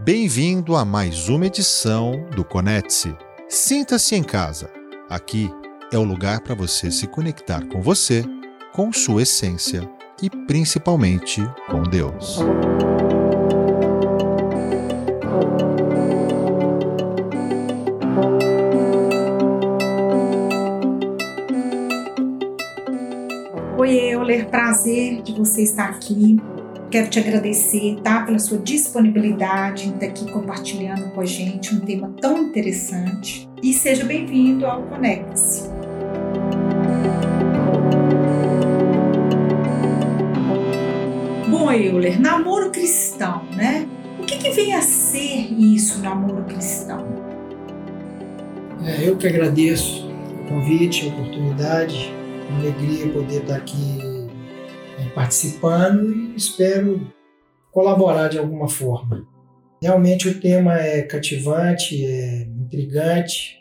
Bem-vindo a mais uma edição do Conecte-se. Sinta-se em casa. Aqui é o lugar para você se conectar com você, com sua essência e principalmente com Deus. Oi, Euler, prazer de você estar aqui. Quero te agradecer, tá, pela sua disponibilidade em estar aqui compartilhando com a gente um tema tão interessante. E seja bem-vindo ao Conecte-se. Bom, Euler, namoro cristão, né? O que, que vem a ser isso, namoro cristão? É, eu que agradeço o convite, a oportunidade, uma alegria poder estar aqui participando e espero colaborar de alguma forma. Realmente o tema é cativante, é intrigante,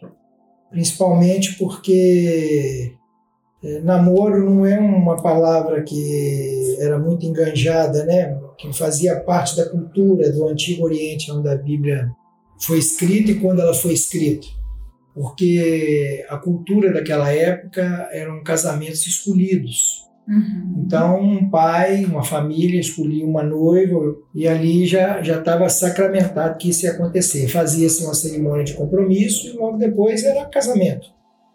principalmente porque é, namoro não é uma palavra que era muito enganjada, né? que fazia parte da cultura do Antigo Oriente, onde a Bíblia foi escrita e quando ela foi escrita. Porque a cultura daquela época eram casamentos escolhidos. Uhum. Então, um pai, uma família escolhia uma noiva e ali já já estava sacramentado que isso ia acontecer. Fazia-se uma cerimônia de compromisso e logo depois era casamento.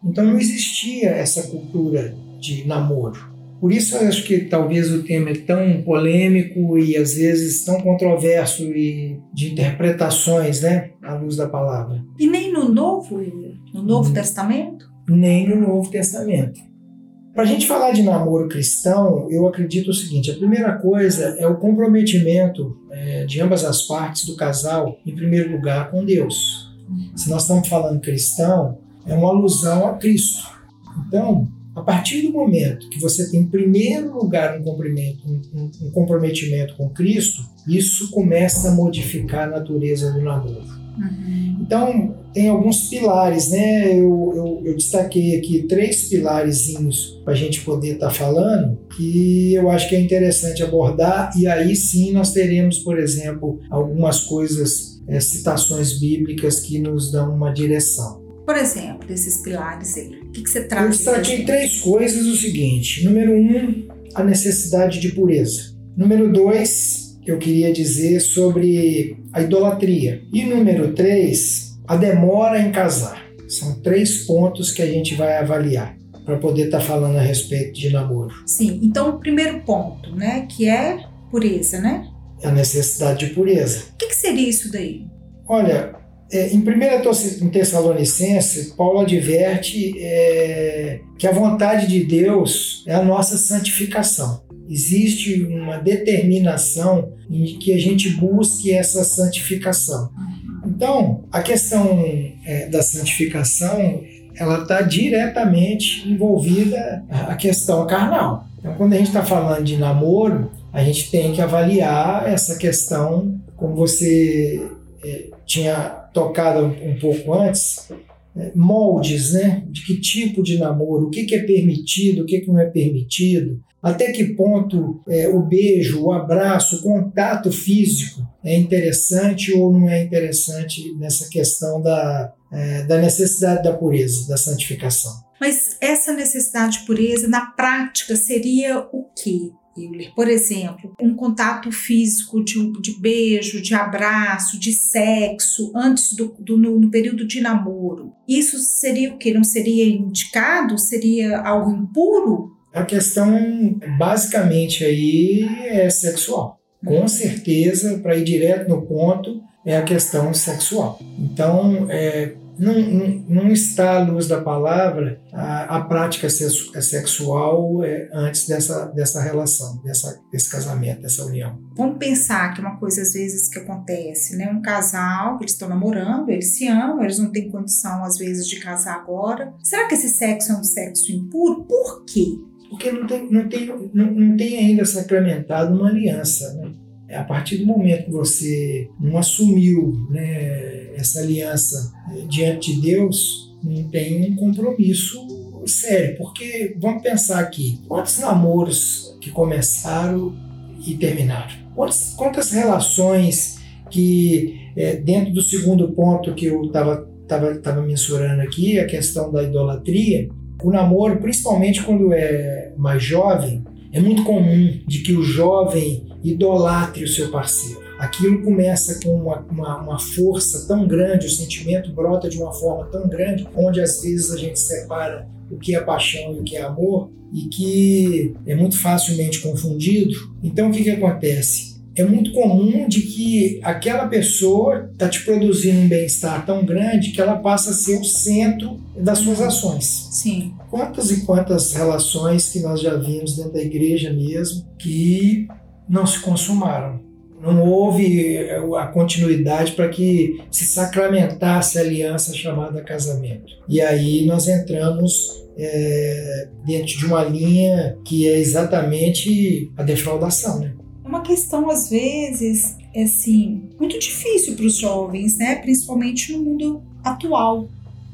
Então, não existia essa cultura de namoro. Por isso, eu acho que talvez o tema é tão polêmico e às vezes tão controverso e de interpretações, né, à luz da palavra. E nem no Novo, no Novo hum. Testamento? Nem no Novo Testamento. Para a gente falar de namoro cristão, eu acredito o seguinte: a primeira coisa é o comprometimento é, de ambas as partes do casal, em primeiro lugar, com Deus. Se nós estamos falando cristão, é uma alusão a Cristo. Então, a partir do momento que você tem, em primeiro lugar, um comprometimento, um, um comprometimento com Cristo, isso começa a modificar a natureza do namoro. Uhum. Então, tem alguns pilares, né? Eu, eu, eu destaquei aqui três pilarezinhos para a gente poder estar tá falando, que eu acho que é interessante abordar, e aí sim nós teremos, por exemplo, algumas coisas, é, citações bíblicas que nos dão uma direção. Por exemplo, desses pilares aí, o que, que você traz? Eu destaquei três coisas: o seguinte. Número um, a necessidade de pureza. Número dois, eu queria dizer sobre a idolatria. E número três, a demora em casar. São três pontos que a gente vai avaliar para poder estar tá falando a respeito de namoro. Sim, então o primeiro ponto, né, que é pureza, né? A necessidade de pureza. O que, que seria isso daí? Olha, é, em 1 Tessalonicense, Paulo adverte é, que a vontade de Deus é a nossa santificação. Existe uma determinação em que a gente busque essa santificação. Então, a questão é, da santificação ela está diretamente envolvida a questão carnal. Então, quando a gente está falando de namoro, a gente tem que avaliar essa questão, como você é, tinha tocado um, pouco antes, é, moldes, né? De que tipo de namoro, o que, que é permitido, o que, que não é permitido, até que ponto é, o beijo, o abraço, o contato físico é interessante ou não é interessante nessa questão da, é, da necessidade da pureza, da santificação. Mas essa necessidade de pureza, na prática, seria o quê? Por exemplo, um contato físico de, de, beijo, de abraço, de sexo, antes do, do no, no, período de namoro. Isso seria o quê? Não seria indicado? Seria algo impuro? A questão, basicamente, aí é sexual. Com certeza, para ir direto no ponto, é a questão sexual. Então, é, não, não, está à luz da palavra a, a prática sexual é, antes dessa, dessa relação, dessa, desse casamento, dessa união. Vamos pensar que uma coisa às vezes que acontece, né? Um casal, eles estão namorando, eles se amam, eles não têm condição às vezes de casar agora. Será que esse sexo é um sexo impuro? Por quê? Porque não tem, não tem, não, não tem ainda sacramentado uma aliança. Né? É a partir do momento que você não assumiu né, essa aliança eh, diante de Deus, não tem um compromisso sério. Porque vamos pensar aqui: quantos namoros que começaram e terminaram? Quantas, quantas relações que é, dentro do segundo ponto que eu estava tava, tava mensurando aqui, a questão da idolatria, o namoro, principalmente quando é mais jovem, é muito comum de que o jovem idolatre o seu parceiro. Aquilo começa com uma, uma, uma, força tão grande, o sentimento brota de uma forma tão grande, onde às vezes a gente separa o que é paixão e o que é amor, e que é muito facilmente confundido. Então o que, que acontece? É muito comum de que aquela pessoa está te produzindo um bem-estar tão grande que ela passa a ser o centro das suas ações. Sim. Quantas e quantas relações que nós já vimos dentro da igreja mesmo que não se consumaram. Não houve eh, a continuidade para que se sacramentasse a aliança chamada casamento. E aí nós entramos é, dentro de uma linha que é exatamente a defraudação, né? É uma questão, às vezes, é assim, muito difícil para os jovens, né? principalmente no mundo atual,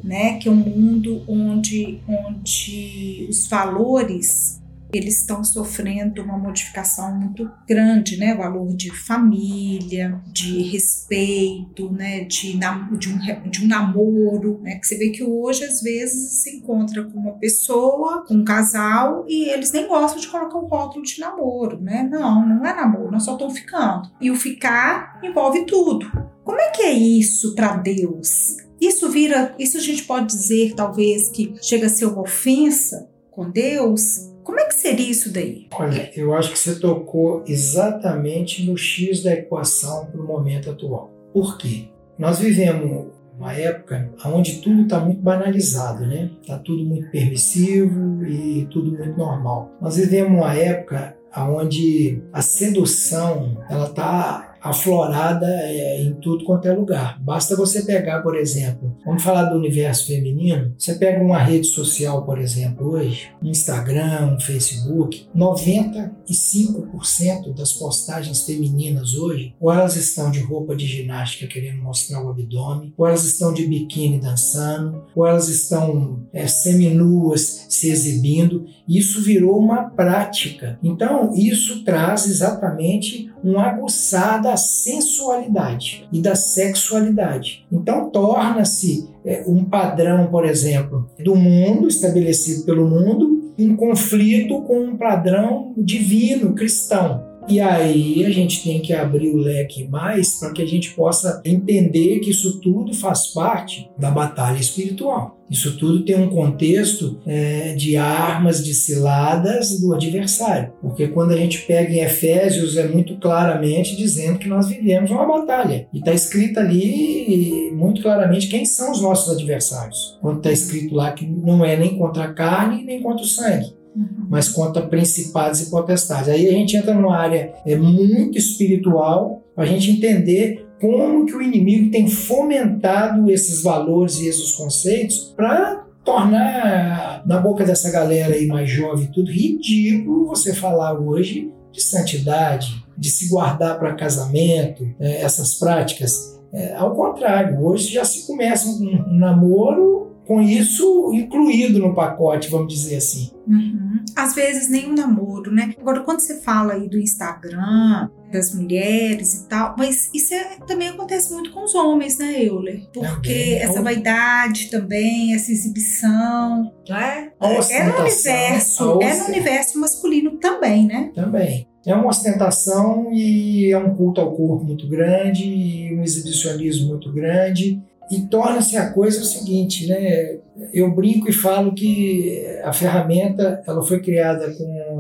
né? que é um mundo onde, onde os valores eles estão sofrendo uma modificação muito grande, né? O valor de família, de respeito, né? De, de, um, de um namoro, né? Que você vê que hoje, às vezes, se encontra com uma pessoa, com um casal, e eles nem gostam de colocar um rótulo de namoro, né? Não, não é namoro, nós só estamos ficando. E o ficar envolve tudo. Como é que é isso para Deus? Isso vira, isso a gente pode dizer, talvez, que chega a ser uma ofensa com Deus? Como é que seria isso daí? Olha, eu acho que você tocou exatamente no X da equação para o momento atual. Por quê? Nós vivemos uma época onde tudo está muito banalizado, né? Está tudo muito permissivo e tudo muito normal. Nós vivemos uma época onde a sedução ela está aflorada é, em tudo quanto é lugar. Basta você pegar, por exemplo, vamos falar do universo feminino, você pega uma rede social, por exemplo, hoje, Instagram, Facebook, 95% das postagens femininas hoje, ou elas estão de roupa de ginástica querendo mostrar o abdômen, ou elas estão de biquíni dançando, ou elas estão é, seminuas se exibindo. Isso virou uma prática. Então, isso traz exatamente um aguçar da sensualidade e da sexualidade. Então, torna-se é, um padrão, por exemplo, do mundo, estabelecido pelo mundo, em conflito com um padrão divino, cristão. E aí a gente tem que abrir o leque mais para que a gente possa entender que isso tudo faz parte da batalha espiritual. Isso tudo tem um contexto é, de armas, de ciladas do adversário. Porque quando a gente pega em Efésios, é muito claramente dizendo que nós vivemos uma batalha. E está escrito ali muito claramente quem são os nossos adversários. Quando está escrito lá que não é nem contra a carne, nem contra o sangue Uhum. mas contra principados e potestades. Aí a gente entra numa área é, muito espiritual para a gente entender como que o inimigo tem fomentado esses valores e esses conceitos para tornar na boca dessa galera aí mais jovem tudo ridículo você falar hoje de santidade, de se guardar para casamento, é, essas práticas. É, ao contrário, hoje já se começa um, um namoro com isso incluído no pacote, vamos dizer assim. Uhum. Às vezes nem um namoro, né? Agora, quando você fala aí do Instagram, das mulheres e tal, mas isso é, também acontece muito com os homens, né, Euler? Porque também. essa vaidade também, essa exibição, né? É no universo, é no universo masculino também, né? Também. É uma ostentação e é um culto ao corpo muito grande, e um exibicionismo muito grande e torna-se a coisa o seguinte, né? Eu brinco e falo que a ferramenta ela foi criada com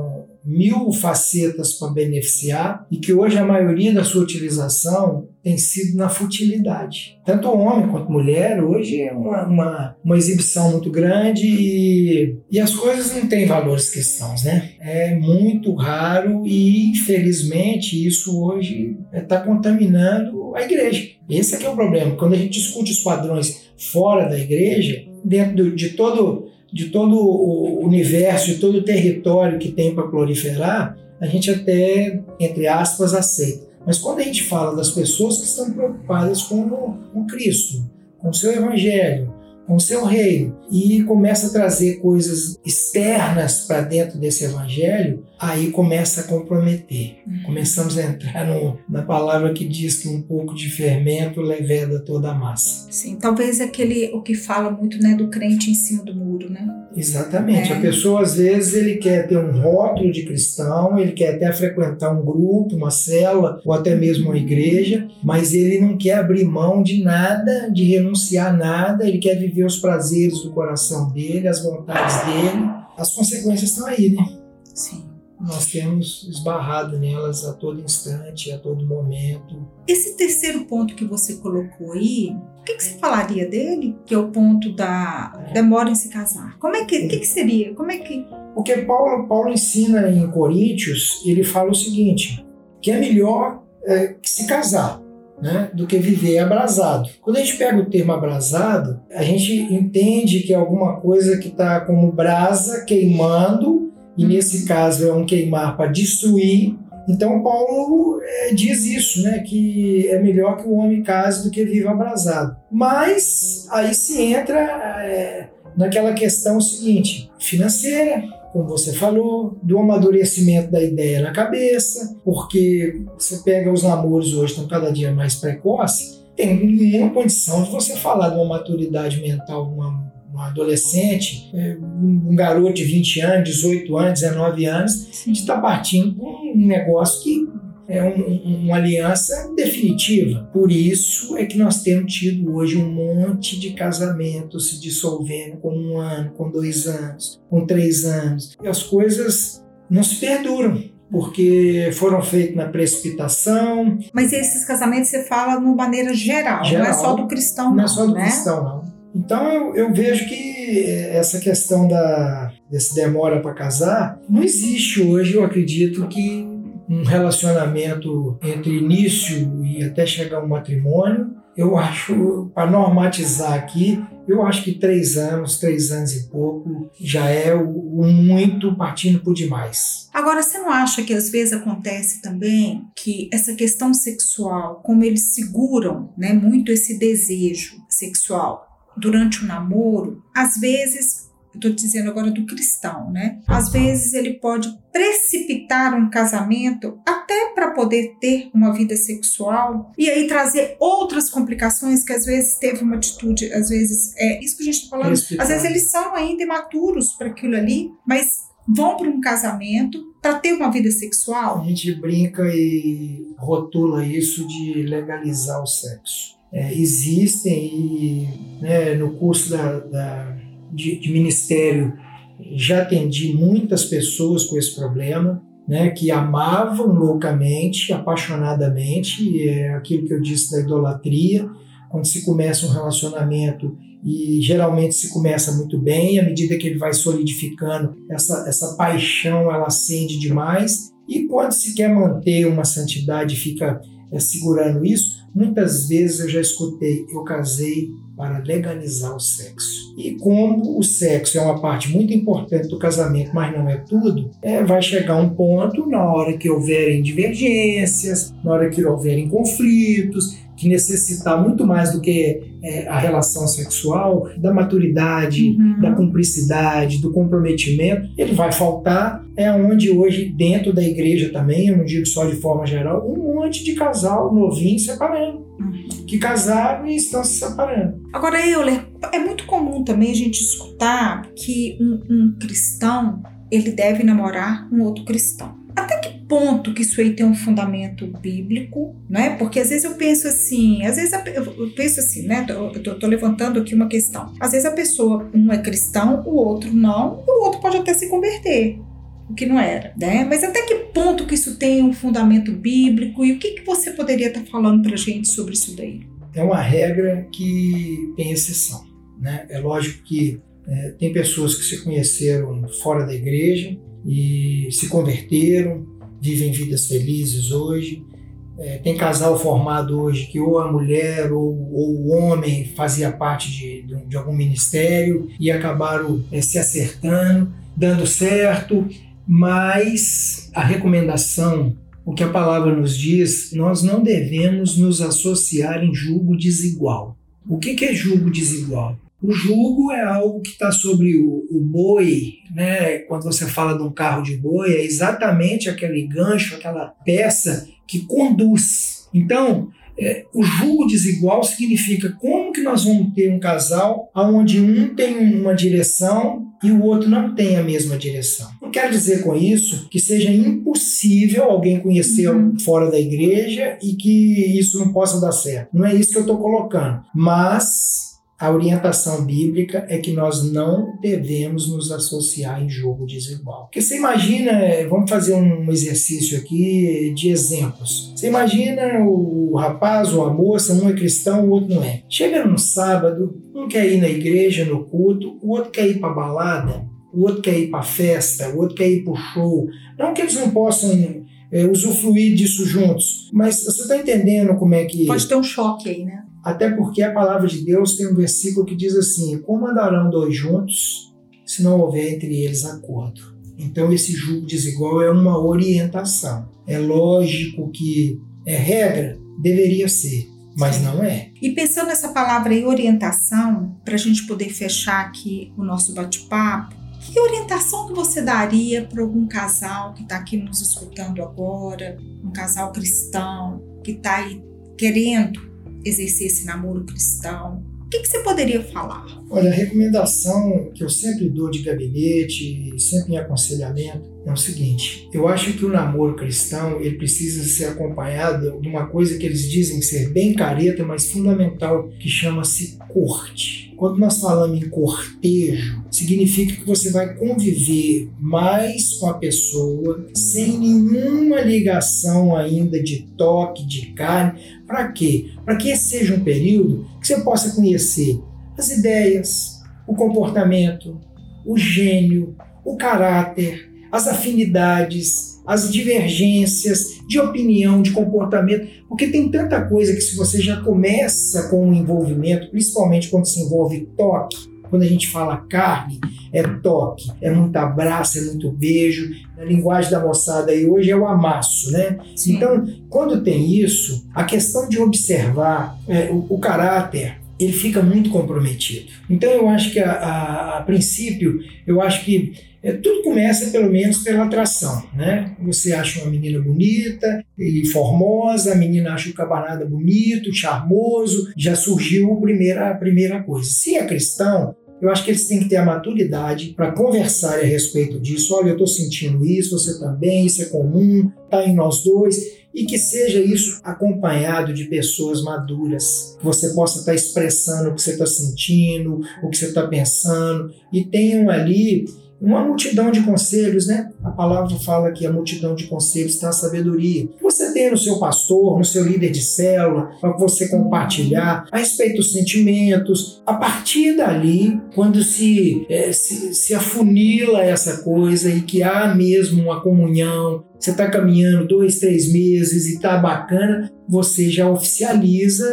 mil facetas para beneficiar e que hoje a maioria da sua utilização tem sido na futilidade. Tanto homem quanto mulher, hoje é uma, uma, uma exibição muito grande e, e as coisas não têm valores cristãos, né? É muito raro e, infelizmente, isso hoje está contaminando a igreja. Esse é que é o problema. Quando a gente discute os padrões fora da igreja, dentro de todo de todo o universo, de todo o território que tem para proliferar, a gente até, entre aspas, aceita. Mas quando a gente fala das pessoas que estão preocupadas com, com Cristo, com o seu Evangelho, com o seu reino e começa a trazer coisas externas para dentro desse evangelho, aí começa a comprometer. Uhum. Começamos a entrar no, na palavra que diz que um pouco de fermento leveda toda a massa. Sim, talvez aquele o que fala muito, né, do crente em cima do muro, né? Exatamente. É. A pessoa às vezes ele quer ter um rótulo de cristão, ele quer até frequentar um grupo, uma célula ou até mesmo uma igreja, mas ele não quer abrir mão de nada, de renunciar a nada, ele quer viver os prazeres do coração dele, as vontades dele. As consequências estão aí, né? Sim nós temos esbarrado nelas a todo instante, a todo momento. Esse terceiro ponto que você colocou aí, o que, que você falaria dele? Que é o ponto da demora em se casar. Como é que, o que, que seria? Como é que o que Paulo, Paulo ensina em Coríntios, ele fala o seguinte: que é melhor é, se casar. Né, do que viver abrasado. Quando a gente pega o termo abrasado, a gente entende que é alguma coisa que está como brasa queimando e nesse caso é um queimar para destruir. Então Paulo é, diz isso, né, que é melhor que o homem case do que viva abrasado. Mas aí se entra é, naquela questão seguinte, financeira, como você falou, do amadurecimento da ideia na cabeça, porque você pega os namoros hoje estão cada dia mais precoces, tem nenhuma condição de você falar de uma maturidade mental, uma um adolescente, é, um garoto de 20 anos, 18 anos, 19 anos, a gente está partindo para um negócio que é um, uma aliança definitiva. Por isso é que nós temos tido hoje um monte de casamentos se dissolvendo com um ano, com dois anos, com três anos. E as coisas não se perduram porque foram feitos na precipitação. Mas esses casamentos você fala de uma maneira geral, geral, não é só do cristão, não. Não é só do né? cristão, não. Então eu, eu, vejo que essa questão da desse demora para casar não existe hoje. Eu acredito que um relacionamento entre início e até chegar ao matrimônio, eu acho para normatizar aqui, eu acho que três anos, três anos e pouco já é o, o muito partindo por demais. Agora você não acha que às vezes acontece também que essa questão sexual, como eles seguram, né, muito esse desejo sexual durante o namoro, às vezes, estou dizendo agora do cristão, né? Às vezes ele pode precipitar um casamento até para poder ter uma vida sexual e aí trazer outras complicações que às vezes teve uma atitude, às vezes é isso que a gente está falando, às vezes eles são ainda imaturos para aquilo ali, mas vão para um casamento para ter uma vida sexual. A gente brinca e rotula isso de legalizar o sexo é, existem e né, no curso da, da de, de, ministério já atendi muitas pessoas com esse problema, né, que amavam loucamente, apaixonadamente, é aquilo que eu disse da idolatria, quando se começa um relacionamento e geralmente se começa muito bem, à medida que ele vai solidificando, essa, essa paixão ela acende demais, e quando se quer manter uma santidade, fica é, segurando isso, Muitas vezes eu já escutei, eu casei para legalizar o sexo. E como o sexo é uma parte muito importante do casamento, mas não é tudo, é, vai chegar um ponto na hora que houverem divergências, na hora que houverem conflitos, que necessitar muito mais do que é, a relação sexual, da maturidade, uhum. da cumplicidade, do comprometimento, ele vai faltar. É onde hoje, dentro da igreja também, eu não digo só de forma geral, um monte de casal novinho separando. Uhum. Que casaram e estão se separando. Agora, Euler, é muito comum também a gente escutar que um, um cristão ele deve namorar um outro cristão. Até que ponto que isso aí tem um fundamento bíblico, né? Porque às vezes eu penso assim, às vezes eu penso assim, né? Eu tô, tô, levantando aqui uma questão. Às vezes a pessoa, um é cristão, o outro não, e o outro pode até se converter, o que não era, né? Mas até que ponto que isso tem um fundamento bíblico e o que, que você poderia estar tá falando pra gente sobre isso daí? É uma regra que tem exceção, né? É lógico que é, tem pessoas que se conheceram fora da igreja, e se converteram, vivem vidas felizes hoje. É, tem casal formado hoje que ou a mulher ou, ou o homem fazia parte de, de, de algum ministério e acabaram é, se acertando, dando certo, mas a recomendação, o que a palavra nos diz, nós não devemos nos associar em julgo desigual. O que, que é julgo desigual? O jugo é algo que está sobre o, o, boi, né? Quando você fala de um carro de boi, é exatamente aquele gancho, aquela peça que conduz. Então, é, o jugo desigual significa como que nós vamos ter um casal onde um tem uma direção e o outro não tem a mesma direção. Não quero dizer com isso que seja impossível alguém conhecer uhum. fora da igreja e que isso não possa dar certo. Não é isso que eu estou colocando. Mas a orientação bíblica é que nós não devemos nos associar em jogo desigual. Porque você imagina, vamos fazer um exercício aqui de exemplos. Você imagina o rapaz ou a moça, um é cristão, o outro não é. Chega num sábado, um quer ir na igreja, no culto, o outro quer ir para balada, o outro quer ir para festa, o outro quer ir para show. Não que eles não possam é, usufruir disso juntos, mas você está entendendo como é que. Pode ter um choque aí, né? Até porque a palavra de Deus tem um versículo que diz assim: Como andarão dois juntos se não houver entre eles acordo? Então, esse julgo desigual é uma orientação. É lógico que é regra, deveria ser, mas não é. E pensando nessa palavra aí, orientação, para a gente poder fechar aqui o nosso bate-papo, que orientação que você daria para algum casal que está aqui nos escutando agora, um casal cristão que está aí querendo exercer esse namoro cristão? O que, que, você poderia falar? Olha, a recomendação que eu sempre dou de gabinete, sempre em aconselhamento, é o seguinte: eu acho que o namoro cristão ele precisa ser acompanhado de uma coisa que eles dizem ser bem careta, mas fundamental, que chama-se corte. Quando nós falamos em cortejo, significa que você vai conviver mais com a pessoa sem nenhuma ligação ainda de toque, de carne. Para quê? Para que esse seja um período que você possa conhecer as ideias, o comportamento, o gênio, o caráter, as afinidades, as divergências de opinião, de comportamento, porque tem tanta coisa que se você já começa com um envolvimento, principalmente quando se envolve toque, quando a gente fala carne, é toque, é muito abraço, é muito beijo. Na linguagem da moçada aí hoje é o amasso, né? Sim. Então, quando tem isso, a questão de observar é, o, o caráter, ele fica muito comprometido. Então eu acho que a, a, a princípio, eu acho que é, tudo começa pelo menos pela atração, né? Você acha uma menina bonita e formosa, a menina acha o camarada bonito, charmoso, já surgiu a primeira, a primeira coisa. Se é cristão, eu acho que eles têm que ter a maturidade para conversar a respeito disso. Olha, eu estou sentindo isso, você também, isso é comum, está em nós dois e que seja isso acompanhado de pessoas maduras, que você possa estar expressando o que você está sentindo, o que você está pensando, e tenham ali uma multidão de conselhos, né? A palavra fala que a multidão de conselhos está a sabedoria. Você tem no seu pastor, no seu líder de célula, para você compartilhar a respeito dos sentimentos. A partir dali, quando se, é, se, se afunila essa coisa e que há mesmo uma comunhão, você está caminhando dois, três meses e está bacana, você já oficializa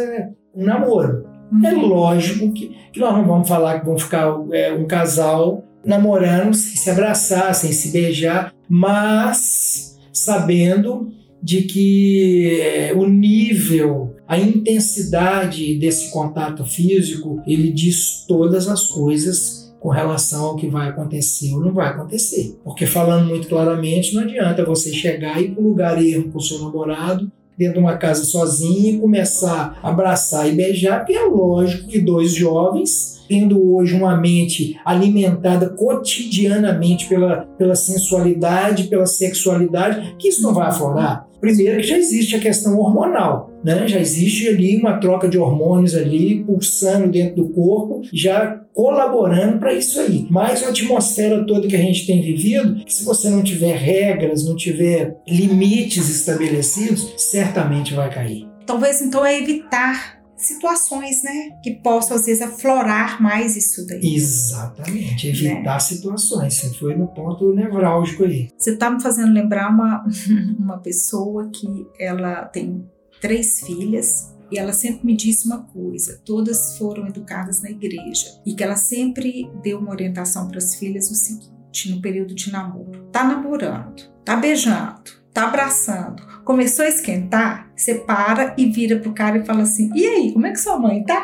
um namoro. É uhum. lógico que, que nós não vamos falar que vão ficar é, um casal namorando, sem se abraçar, sem se beijar, mas sabendo de que eh, o nível, a intensidade desse contato físico, ele diz todas as coisas com relação ao que vai acontecer ou não vai acontecer. Porque falando muito claramente, não adianta você chegar e ir para um lugar erro com o seu namorado, dentro de uma casa sozinho e começar a abraçar e beijar, porque é lógico que dois jovens tendo hoje uma mente alimentada cotidianamente pela, pela sensualidade, pela sexualidade, que isso não vai aflorar. Primeiro que já existe a questão hormonal, né? Já existe ali uma troca de hormônios ali pulsando dentro do corpo, já colaborando para isso aí. Mas a atmosfera toda que a gente tem vivido, se você não tiver regras, não tiver limites estabelecidos, certamente vai cair. Talvez então é evitar situações, né? Que possam, às vezes, aflorar mais isso daí. Exatamente, evitar né? situações. Você foi no ponto nevrálgico aí. Você está me fazendo lembrar uma, uma pessoa que ela tem três filhas e ela sempre me disse uma coisa: todas foram educadas na igreja e que ela sempre deu uma orientação para as filhas o seguinte, no período de namoro: tá namorando, tá beijando, tá abraçando, começou a esquentar, você para e vira pro cara e fala assim: "E aí, como é que sua mãe tá?"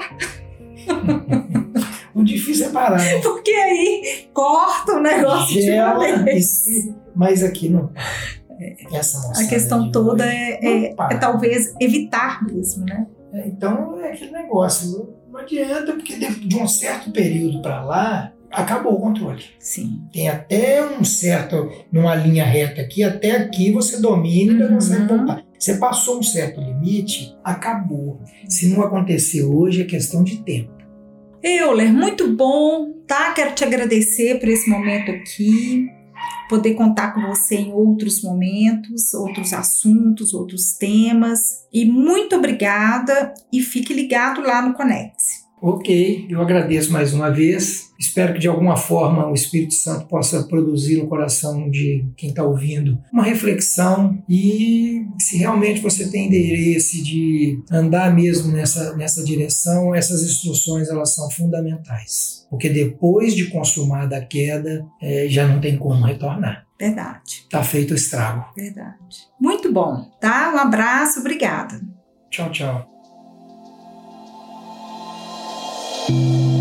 O difícil é parar. Né? Porque aí corta o negócio Gela, de uma vez. mas aqui não. Essa moçada A questão toda é, é- é talvez evitar mesmo, né? É, Então é aquele negócio. Não adianta, porque de, de um certo período para lá, acabou o controle. Sim. Tem até um certo, numa linha reta aqui, até aqui você domina e Uhum. consegue voltar. Você passou um certo limite, acabou. Se não acontecer hoje, é questão de tempo. Euler, muito bom, tá? Quero te agradecer por esse momento aqui, poder contar com você em outros momentos, outros assuntos, outros temas. E muito obrigada e fique ligado lá no Conecte. Ok, eu agradeço mais uma vez. Espero que de alguma forma o Espírito Santo possa produzir no coração de quem está ouvindo uma reflexão e se realmente você tem interesse de andar mesmo nessa, nessa direção, essas instruções elas são fundamentais. Porque depois de consumada a queda, eh, já não tem como retornar. Verdade, Está feito o estrago. verdade. Muito bom, tá? Um abraço, obrigada. Tchau, tchau. you